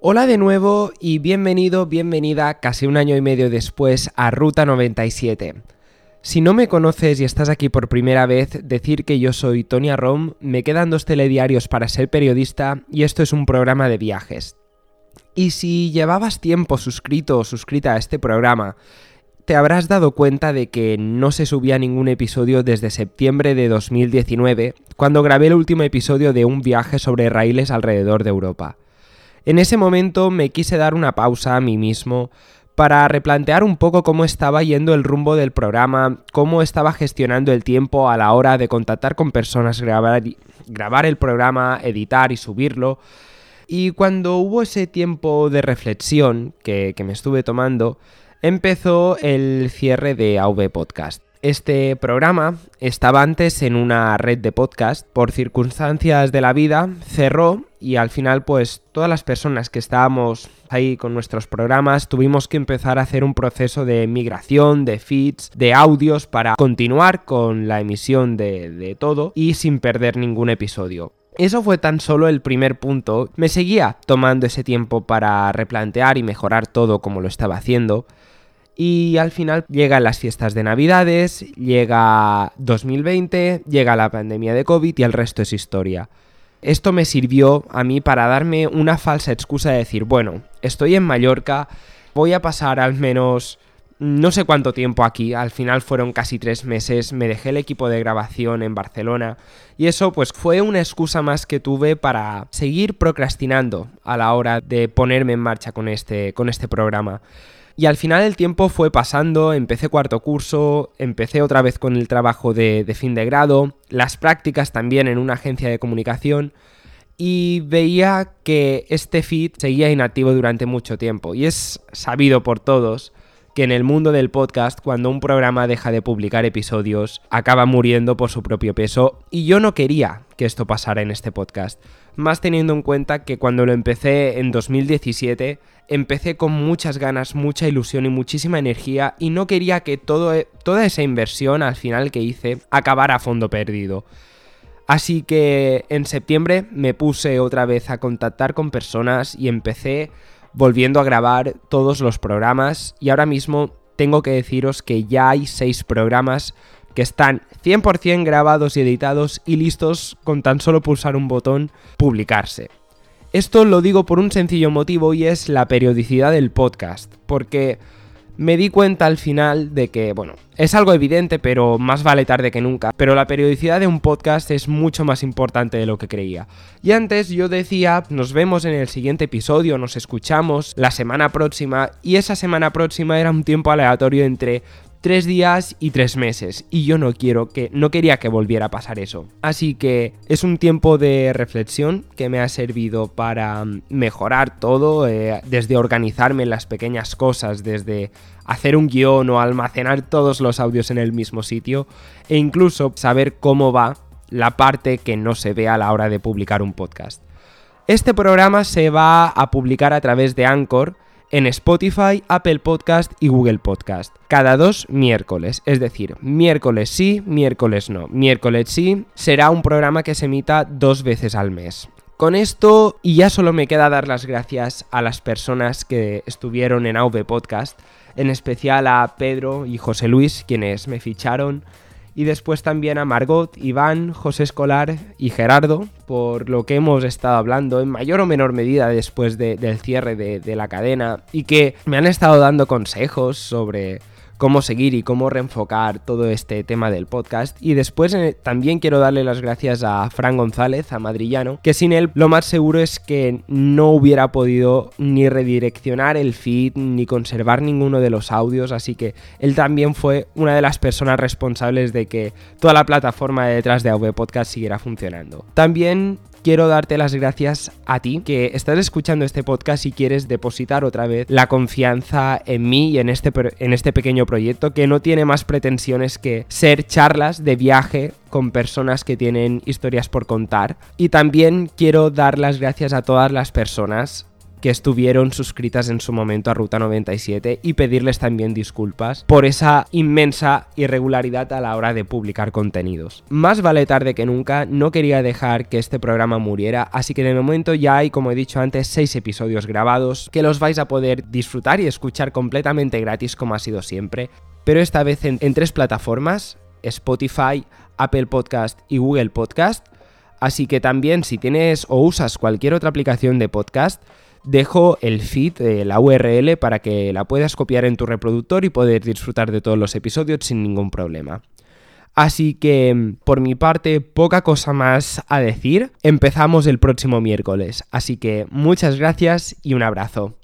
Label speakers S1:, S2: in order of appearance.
S1: Hola de nuevo y bienvenido, bienvenida casi un año y medio después a Ruta 97. Si no me conoces y estás aquí por primera vez, decir que yo soy Tonia Rom, me quedan dos telediarios para ser periodista y esto es un programa de viajes. Y si llevabas tiempo suscrito o suscrita a este programa, te habrás dado cuenta de que no se subía ningún episodio desde septiembre de 2019, cuando grabé el último episodio de un viaje sobre raíles alrededor de Europa. En ese momento me quise dar una pausa a mí mismo para replantear un poco cómo estaba yendo el rumbo del programa, cómo estaba gestionando el tiempo a la hora de contactar con personas, grabar, el programa, editar y subirlo. Y cuando hubo ese tiempo de reflexión que, que me estuve tomando, empezó el cierre de AV Podcast. Este programa estaba antes en una red de podcast, por circunstancias de la vida cerró y al final pues todas las personas que estábamos ahí con nuestros programas tuvimos que empezar a hacer un proceso de migración de feeds, de audios para continuar con la emisión de, de todo y sin perder ningún episodio. Eso fue tan solo el primer punto. Me seguía tomando ese tiempo para replantear y mejorar todo como lo estaba haciendo. Y al final llegan las fiestas de Navidades, llega 2020, llega la pandemia de COVID y el resto es historia. Esto me sirvió a mí para darme una falsa excusa de decir, bueno, estoy en Mallorca, voy a pasar al menos no sé cuánto tiempo aquí, al final fueron casi tres meses, me dejé el equipo de grabación en Barcelona y eso pues fue una excusa más que tuve para seguir procrastinando a la hora de ponerme en marcha con este, con este programa. Y al final el tiempo fue pasando, empecé cuarto curso, empecé otra vez con el trabajo de, fin de grado, las prácticas también en una agencia de comunicación y veía que este feed seguía inactivo durante mucho tiempo. Y es sabido por todos que en el mundo del podcast, cuando un programa deja de publicar episodios, acaba muriendo por su propio peso. Y yo no quería que esto pasara en este podcast. Más teniendo en cuenta que cuando lo empecé en 2017 empecé con muchas ganas, mucha ilusión y muchísima energía y no quería que todo, e, toda esa inversión al final que hice acabara a fondo perdido. Así que en septiembre me puse otra vez a contactar con personas y empecé volviendo a grabar todos los programas y ahora mismo tengo que deciros que ya hay seis programas que están 100% grabados y editados y listos con tan solo pulsar un botón publicarse. Esto lo digo por un sencillo motivo y es la periodicidad del podcast, porque me di cuenta al final de que, bueno, es algo evidente, pero más vale tarde que nunca, pero la periodicidad de un podcast es mucho más importante de lo que creía. Y antes yo decía, nos vemos en el siguiente episodio, nos escuchamos la semana próxima, y esa semana próxima era un tiempo aleatorio entre tres días y tres meses. Y yo no quiero que no quería que volviera a pasar eso. Así que es un tiempo de reflexión que me ha servido para mm, mejorar todo eh, desde organizarme las pequeñas cosas desde hacer un guion o almacenar todos los audios en el mismo sitio e incluso saber cómo va la parte que no se ve a la hora de publicar un podcast. Este programa se va a publicar a través de Anchor en Spotify, Apple Podcast y Google Podcast. Cada dos miércoles, es decir, miércoles sí, miércoles no. Miércoles sí será un programa que se emita dos veces al mes. Con esto, y ya solo me queda dar las gracias a las personas que estuvieron en AV Podcast, en especial a Pedro y José Luis, quienes me ficharon y después también a Margot, Iván, José Escolar y Gerardo, por lo que hemos estado hablando en mayor o menor medida después del cierre de, la cadena y que me han estado dando consejos sobre cómo seguir y cómo reenfocar todo este tema del podcast. Y después eh, también quiero darle las gracias a Fran González, a Madrillano, que sin él lo más seguro es que no hubiera podido ni redireccionar el feed ni conservar ninguno de los audios, así que él también fue una de las personas responsables de que toda la plataforma detrás de AV Podcast siguiera funcionando. También quiero darte las gracias a ti que estás escuchando este podcast y quieres depositar otra vez la confianza en mí y en este, en este pequeño proyecto que no tiene más pretensiones que ser charlas de viaje con personas que tienen historias por contar. Y también quiero dar las gracias a todas las personas que estuvieron suscritas en su momento a Ruta 97 y pedirles también disculpas por esa inmensa irregularidad a la hora de publicar contenidos. Más vale tarde que nunca, no quería dejar que este programa muriera, así que de momento ya hay, como he dicho antes, 6 episodios grabados que los vais a poder disfrutar y escuchar completamente gratis como ha sido siempre, pero esta vez en, en tres plataformas, Spotify, Apple Podcast y Google Podcast. Así que también si tienes o usas cualquier otra aplicación de podcast, dejo el feed, la URL, para que la puedas copiar en tu reproductor y poder disfrutar de todos los episodios sin ningún problema. Así que, por mi parte, poca cosa más a decir. Empezamos el próximo miércoles. Así que muchas gracias y un abrazo.